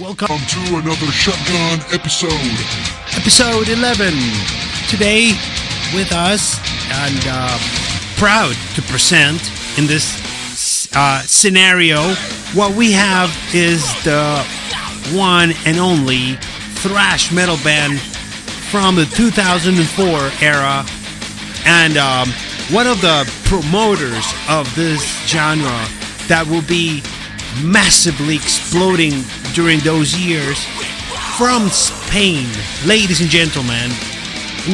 Welcome to another Shotgun episode. Episode 11. Today, with us, and uh, proud to present in this uh, scenario, what we have is the one and only thrash metal band from the 2004 era, and um, one of the promoters of this genre that will be massively exploding during those years from Spain. Ladies and gentlemen,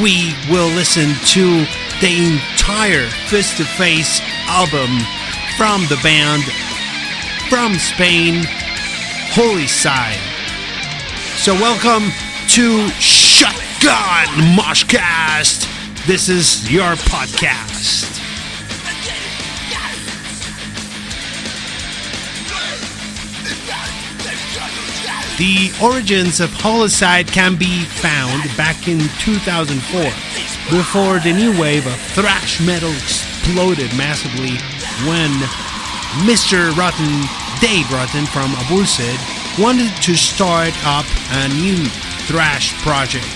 we will listen to the entire Fist to Face album from the band from Spain, Holycide. So, welcome to Shotgun Moshcast. This is your podcast. The origins of Holycide can be found back in 2004, before the new wave of thrash metal exploded massively when Mr. Rotten, Dave Rotten from Avulsed, wanted to start up a new thrash project.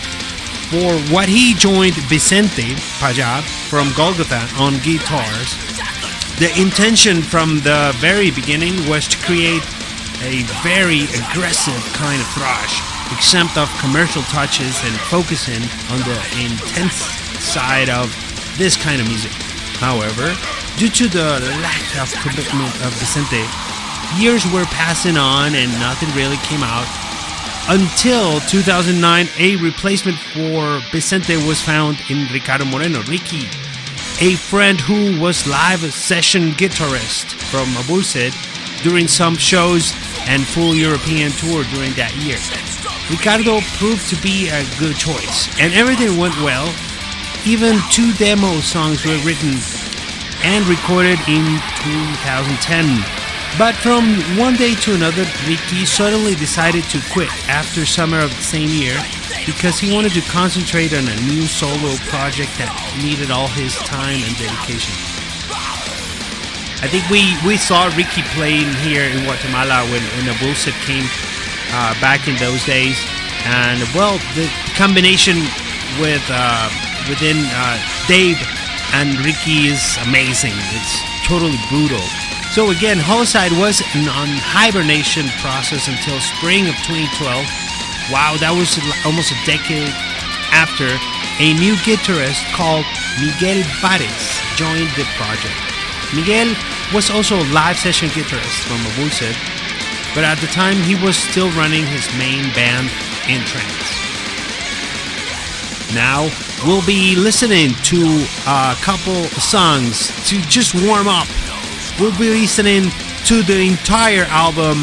For what he joined Vicente Payá from Golgotha on guitars. The intention from the very beginning was to create a very aggressive kind of thrash, exempt of commercial touches and focusing on the intense side of this kind of music. However, due to the lack of commitment of Vicente, years were passing on and nothing really came out. Until 2009, a replacement for Vicente was found in Ricardo Moreno, Ricky, a friend who was live session guitarist from Avulsed during some shows and full European tour during that year. Ricardo proved to be a good choice, and everything went well. Even two demo songs were written and recorded in 2010. But from one day to another, Ricky suddenly decided to quit after summer of the same year because he wanted to concentrate on a new solo project that needed all his time and dedication. I think we, we saw Ricky playing here in Guatemala when, when the bullshit came uh, back in those days. And well, the combination with uh, within uh, Dave and Ricky is amazing. It's totally brutal. So again, Holycide was on hibernation process until spring of 2012. Wow, that was almost a decade after a new guitarist called Miguel Bárez joined the project. Miguel was also a live session guitarist from Avulsed, but at the time he was still running his main band in trance. Now we'll be listening to a couple songs to just warm up. We'll be listening to the entire album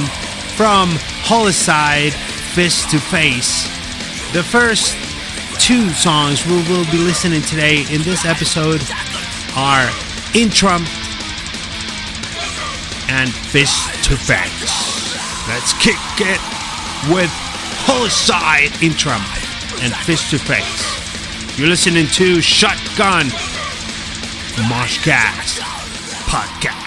from Holycide Fist to Face. The first two songs we will be listening today in this episode are In Trump and Fist to Face. Let's kick it with Holycide in Trump and Fist to Face. You're listening to Shotgun Moshcast Podcast.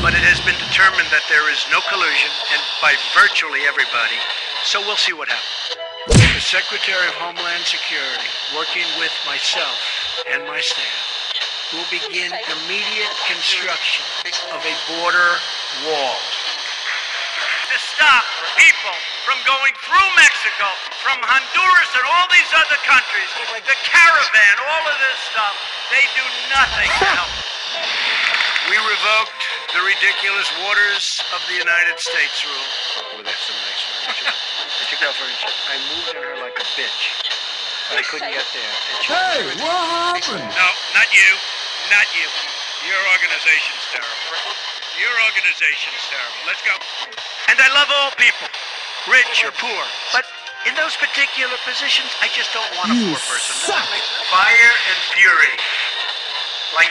but it has been determined that there is no collusion and by virtually everybody. So we'll see what happens. The Secretary of Homeland Security, working with myself and my staff, will begin immediate construction of a border wall. To stop people from going through Mexico, from Honduras and all these other countries, the caravan, all of this stuff, they do nothing to help. We revoked the ridiculous waters of the United States rule. Oh, that's some nice furniture. I took out furniture. I moved on her like a bitch. But I couldn't get there. And she Hey, what happened? No, not you. Not you. Your organization's terrible. Your organization's terrible. Let's go. And I love all people, rich or poor. But in those particular positions, I just don't want a You poor person. suck. Fire and fury, like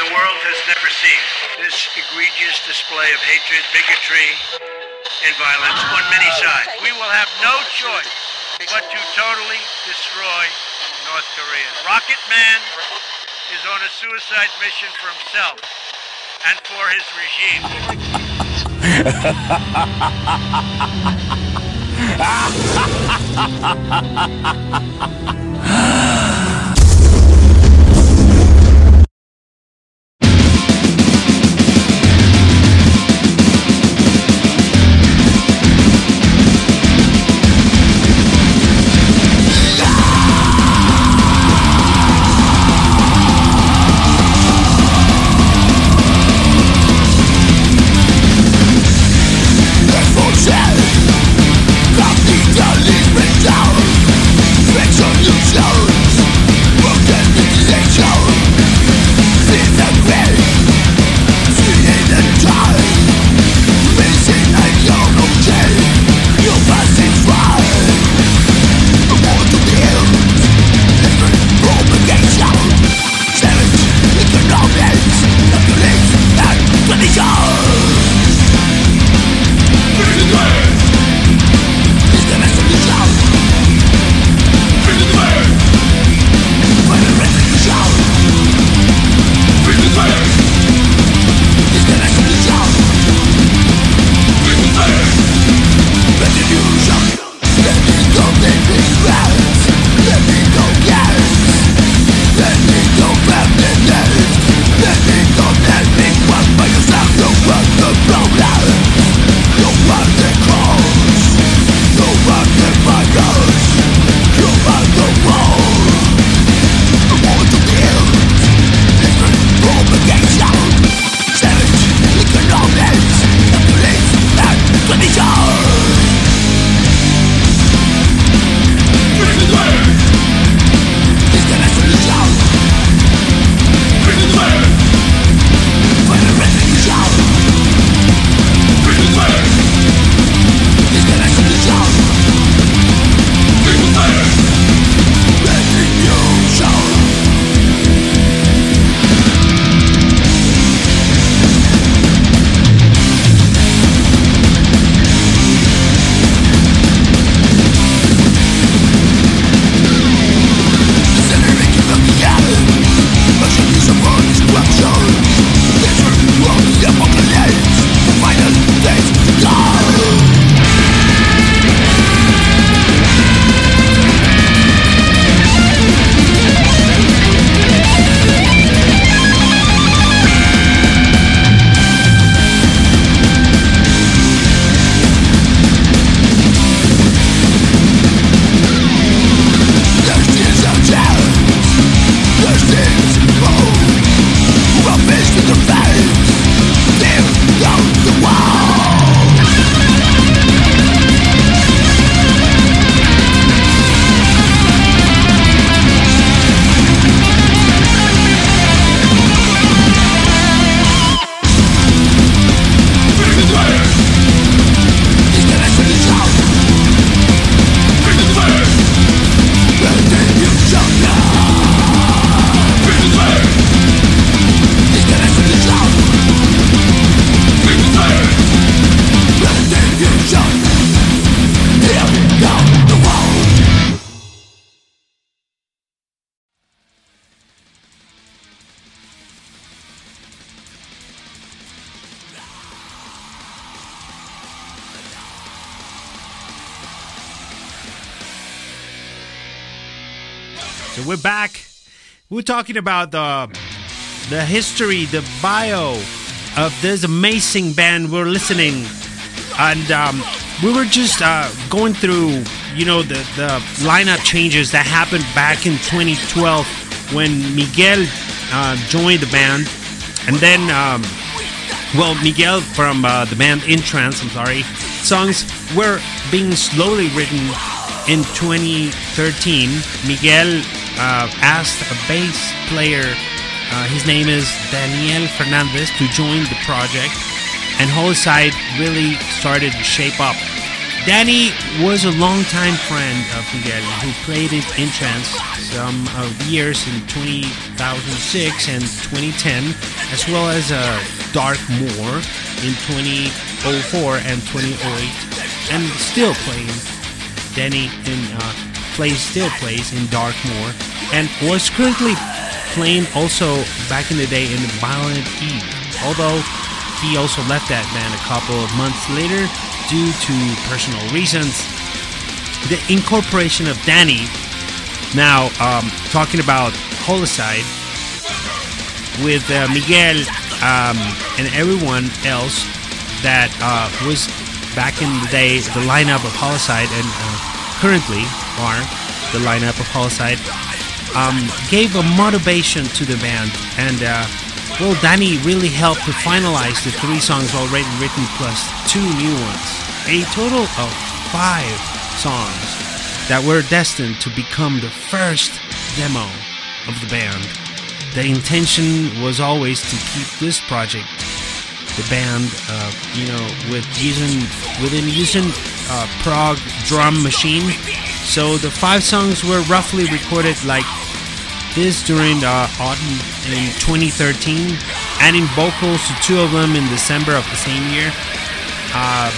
the world has never seen. This egregious display of hatred, bigotry, and violence on many sides. We will have no choice but to totally destroy North Korea. Rocket Man is on a suicide mission for himself and for his regime. back. We're talking about the the history, the bio of this amazing band we're listening, and um, we were just uh, going through, you know, the the lineup changes that happened back in 2012 when Miguel uh, joined the band, and then. Um, well, Miguel from uh, the band In Trance, I'm sorry, songs were being slowly written in 2013. Miguel uh, asked a bass player, uh, his name is Daniel Fernandez, to join the project, and Holycide really started to shape up. Danny was a longtime friend of Miguel who played in In Trance some uh, years in 2006 and 2010, as well as uh, Dark Moor in 2004 and 2008, and still playing. Danny in uh, plays still plays in Darkmoor, and was currently playing also back in the day in Violent Eve. Although he also left that band a couple of months later due to personal reasons. The incorporation of Danny, now um, talking about Holycide, with uh, Miguel um, and everyone else that uh, was back in the day the lineup of Holycide and uh, currently are the lineup of Holycide um, gave a motivation to the band and uh, well Danny really helped to finalize the three songs already written plus two new ones a total of five songs that were destined to become the first demo of the band. The intention was always to keep this project the band uh, you know with using within using uh, prog drum machine. So the five songs were roughly recorded like this during uh, autumn in 2013 adding vocals to two of them in december of the same year. Uh,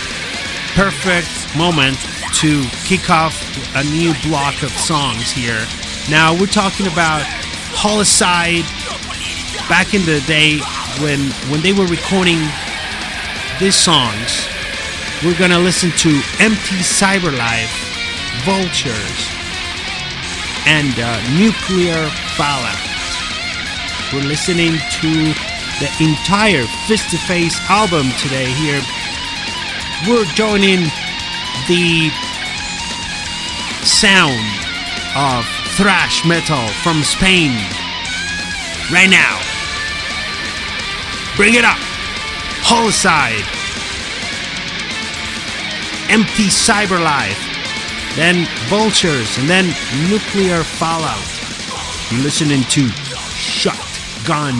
perfect moment to kick off a new block of songs here. Now we're talking about Holycide back in the day when when they were recording these songs. We're gonna listen to Empty Cyberlife, Vultures, and uh, Nuclear Fallout. We're listening to the entire Fist to Face album today here. We're joining the sound of thrash metal from Spain right now. Bring it up. Holycide. Empty Cyber Life, Then Vultures. And then Nuclear Fallout. You're listening to Shotgun.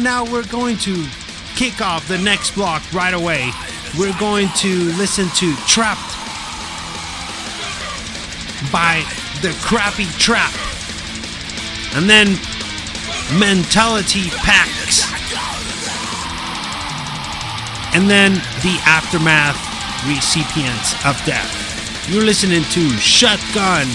And now we're going to kick off the next block right away. We're going to listen to Trapped by The Crappy Trap. And then Mentality Packs. And then The Aftermath Recipients of Death. You're listening to Shotgun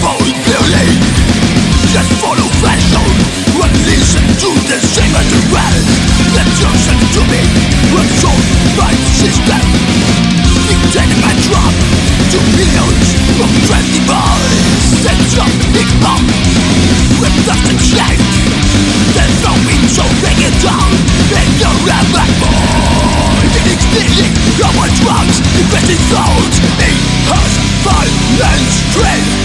bold building Just follow fashion And listen to the same as the rest Let yourself to me Absorbed by the system. Dictated by drop To millions of boys That's up hip hop With nothing shake There's no being so And black boy It is stealing our drugs Investing thoughts In us violence strength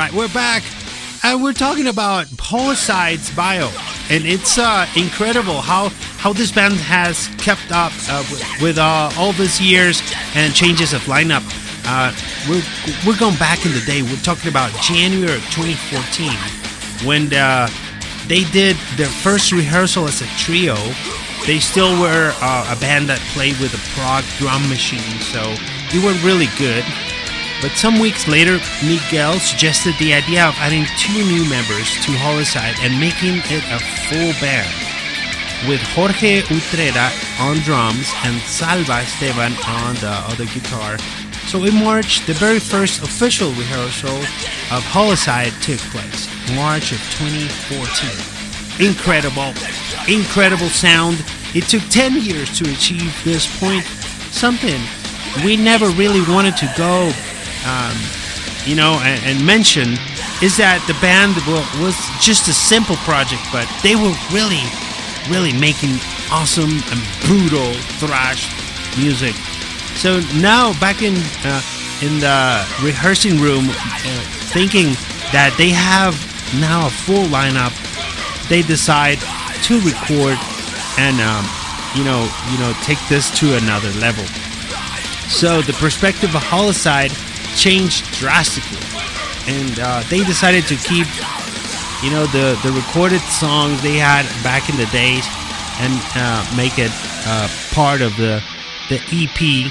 right, we're back, and we're talking about Holycide's bio, and it's uh, incredible how how this band has kept up uh, with, with uh, all these years and changes of lineup. Uh, we're we're going back in the day. We're talking about January of 2014 when uh, they did their first rehearsal as a trio. They still were uh, a band that played with a prog drum machine, so they were really good. But some weeks later, Miguel suggested the idea of adding two new members to Holycide and making it a full band, with Jorge Utrera on drums and Salva Esteban on the other guitar. So in March, the very first official rehearsal of Holycide took place, March of 2014. Incredible, incredible sound. It took 10 years to achieve this point, something we never really wanted to go um, you know, and, and, mention is that the band was just a simple project, but they were really, really making awesome and brutal thrash music. So now, back in uh, in the rehearsing room, uh, thinking that they have now a full lineup, they decide to record and um, you know, you know, take this to another level. So the perspective of Holycide changed drastically, and uh, they decided to keep, you know, the the recorded songs they had back in the days, and uh, make it uh, part of the the EP.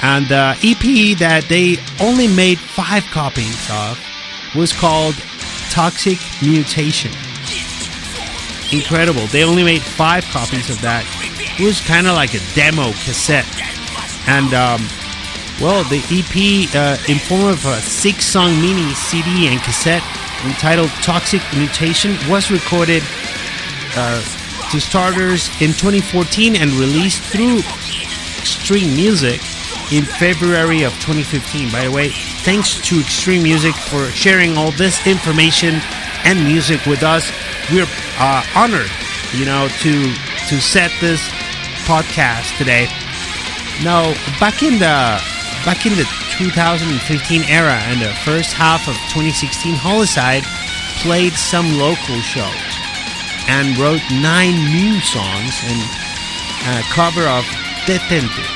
And the EP that they only made five copies of was called Toxic Mutation. Incredible. They only made five copies of that. It was kind of like a demo cassette. And um, well, the EP, uh, in form of a six-song mini CD and cassette entitled "Toxic Mutation," was recorded uh, to starters in 2014 and released through Xtreem Music in February of 2015. By the way, thanks to Xtreem Music for sharing all this information and music with us. We're uh, honored, you know, to to set this podcast today. Now, back in the Back in the 2015 era and the first half of 2016, Holycide played some local shows and wrote nine new songs and a cover of Detente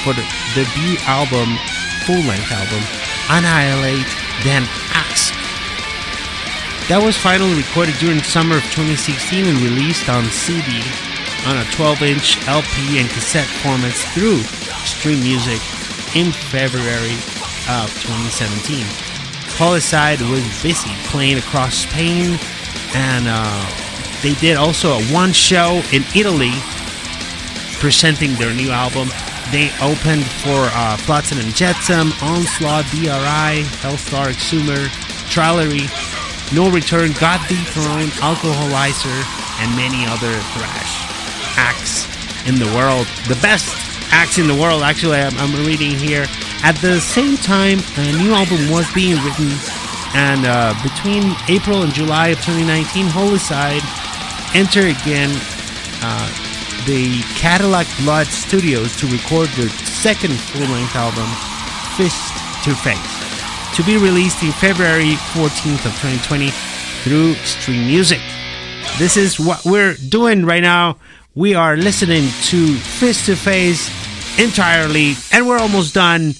for the debut album, full-length album, Annihilate Then Ask. That was finally recorded during summer of 2016 and released on CD on a 12-inch LP and cassette formats through Xtreem Music in February of 2017. Holycide was busy playing across Spain, and uh, they did also a one show in Italy presenting their new album. They opened for uh, Flotsam and Jetsam, Onslaught, DRI, Helstar, Exhumer, Trillery, No Return, God Dethroned, Alcoholizer, and many other thrash acts in the world. The best acts in the world. Actually, I'm, I'm, reading here. At the same time, a new album was being written, and uh, between April and July of 2019, Holycide enter again uh, the Cadillac Blood Studios to record their second full-length album, Fist to Face, to be released in February 14th of 2020 through Xtreem Music. This is what we're doing right now. We are listening to Fist to Face entirely, and we're almost done.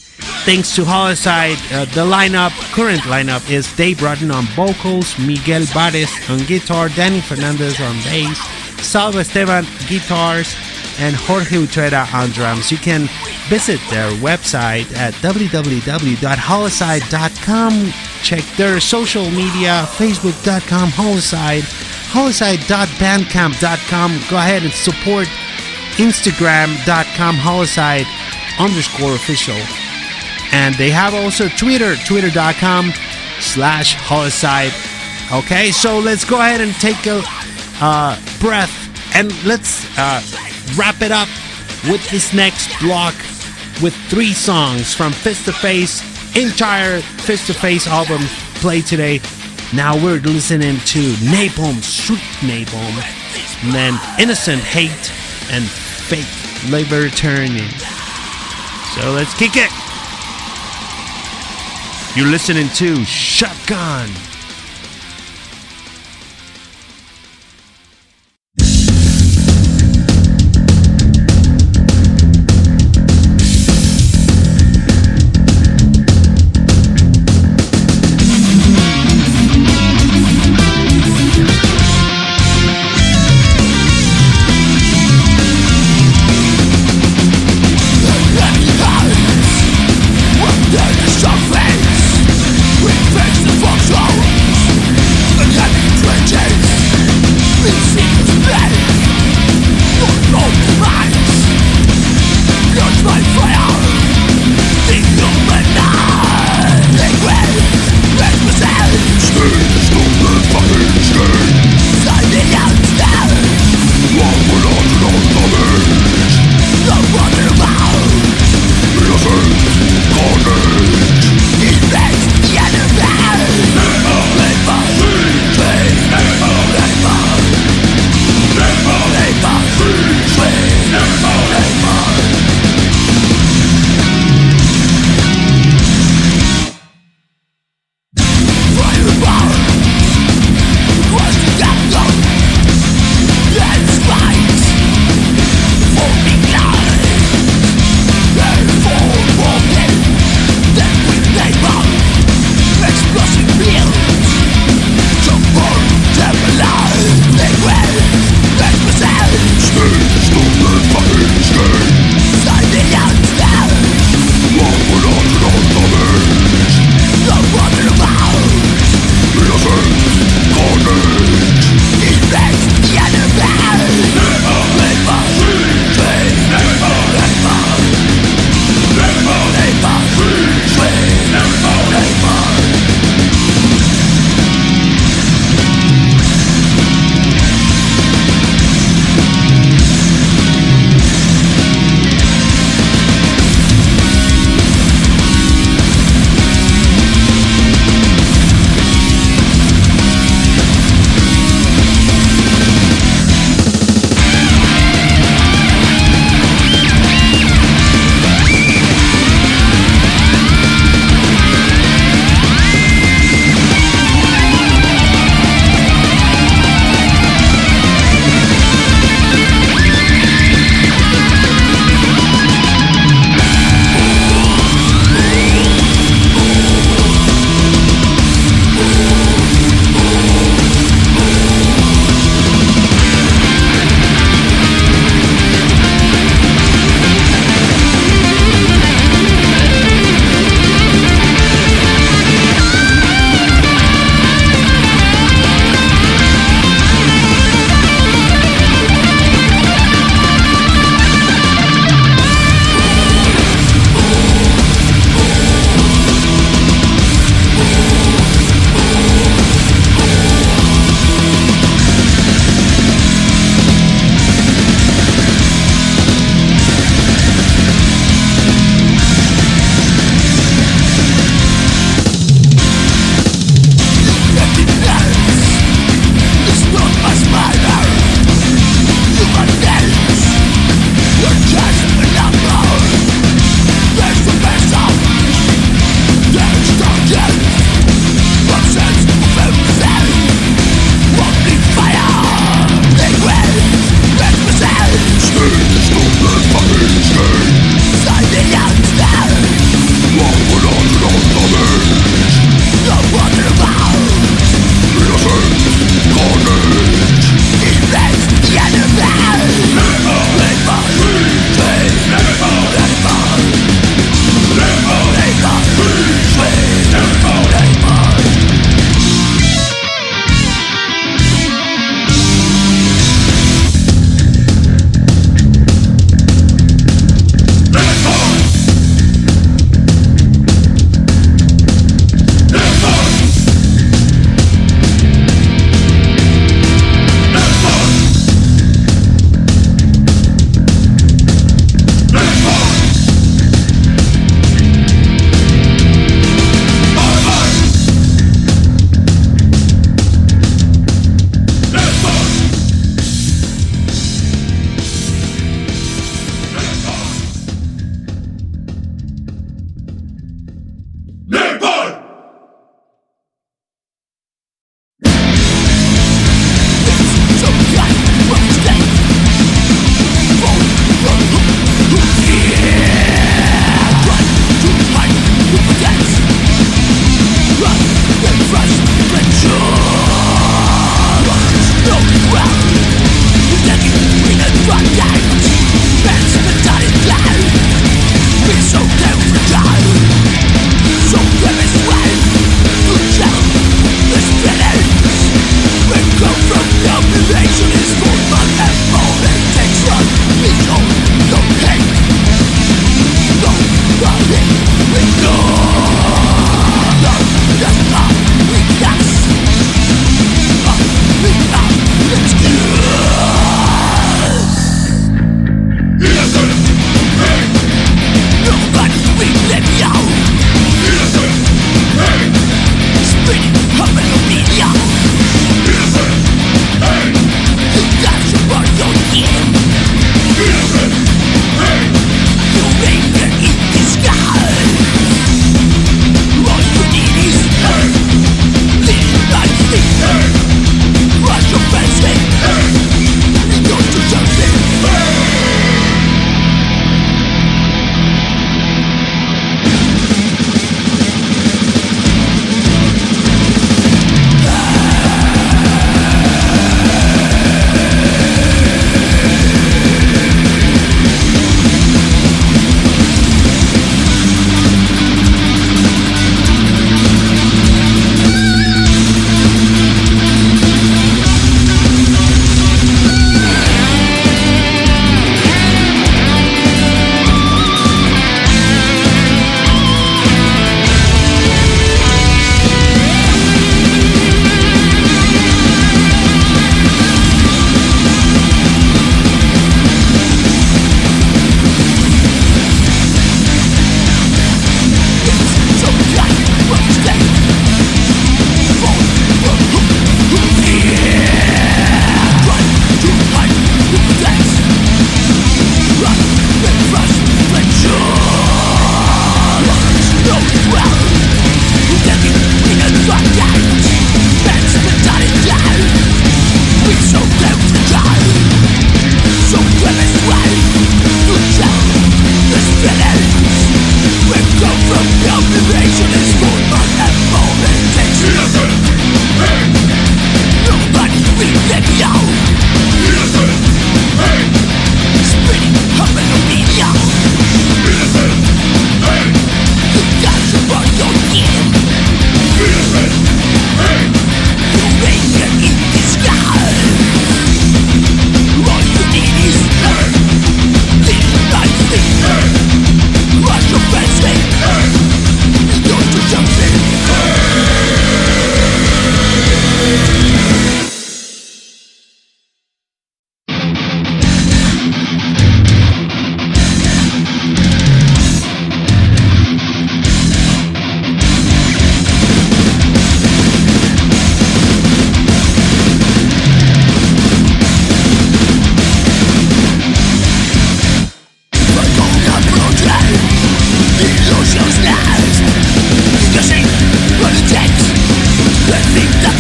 Thanks to Holycide, uh, the lineup, current lineup is Dave Rotten on vocals, Miguel Bárez on guitar, Dani Fernández on bass, Salva Esteban guitars, and Jorge Utrera on drums. You can visit their website at www.holycide.com. Check their social media, facebook.com, holycide, holycide.bandcamp.com. Go ahead and support Instagram.com holycide underscore official. And they have also Twitter, twitter.com slash holycide. Okay, so let's go ahead and take a uh, breath and let's uh, wrap it up with this next block with three songs from Fist to Face, entire Fist to Face album played today. Now we're listening to Napalm, Sweet Napalm, and then Innocent Hate and Fake Labor Turning. So let's kick it. You're listening to Shotgun.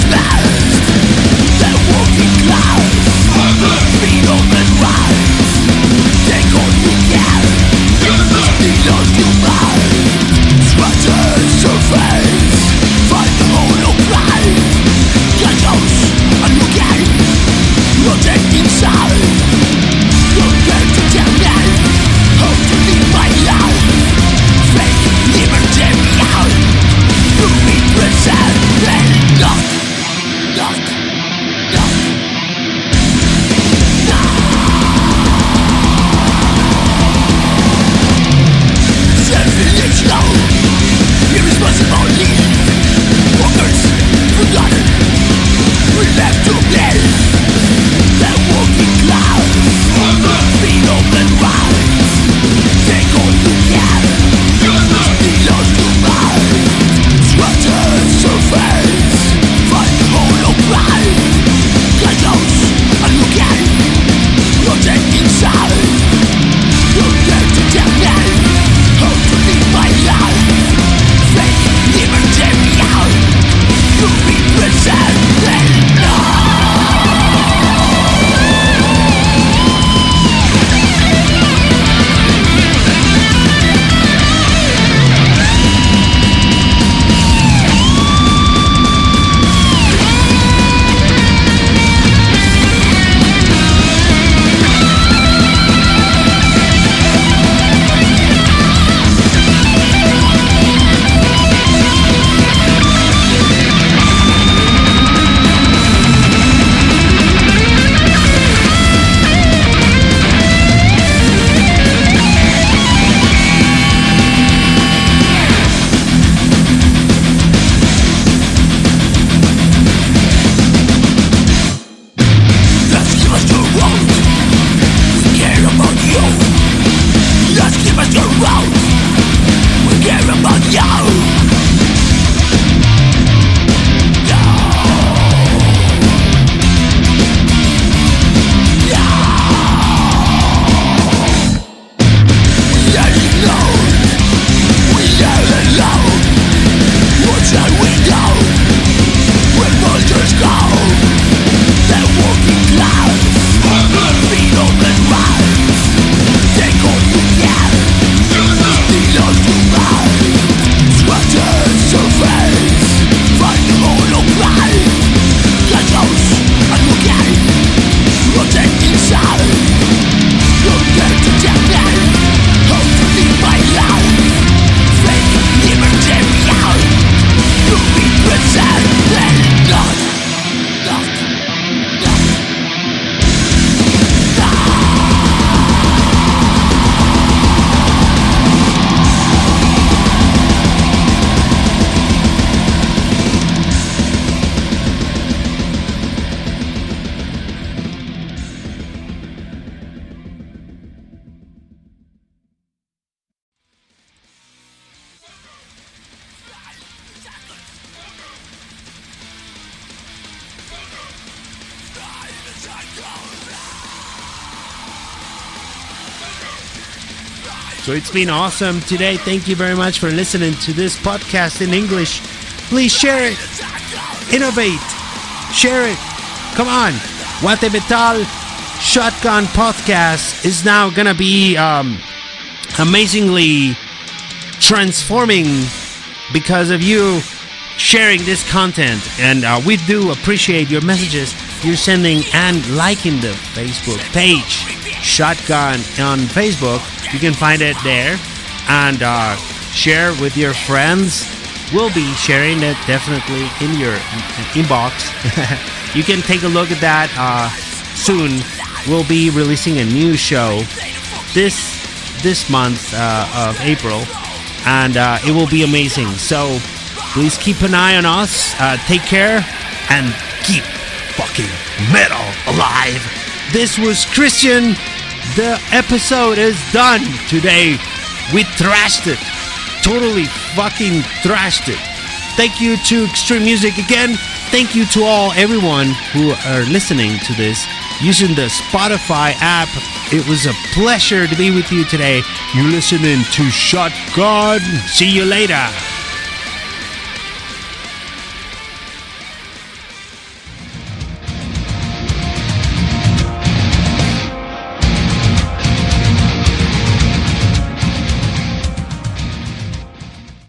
Clouds, they're walking clouds. Feed on So it's been awesome today. Thank you very much for listening to this podcast in English. Please share it, innovate, share it. Come on. Guatemetal Shotgun Podcast is now gonna be um, amazingly transforming because of you sharing this content. And uh, we do appreciate your messages you're sending and liking the Facebook page, Shotgun on Facebook. You can find it there and uh, share with your friends. We'll be sharing it definitely in your inbox. you can take a look at that uh, soon. We'll be releasing a new show this this month uh, of April, and uh, it will be amazing. So please keep an eye on us. Uh, take care and keep fucking metal alive. This was Christian. The episode is done today. We thrashed it. Totally fucking thrashed it. Thank you to Xtreem Music again. Thank you to all everyone who are listening to this using the Spotify app. It was a pleasure to be with you today. You're listening to Shotgun. See you later.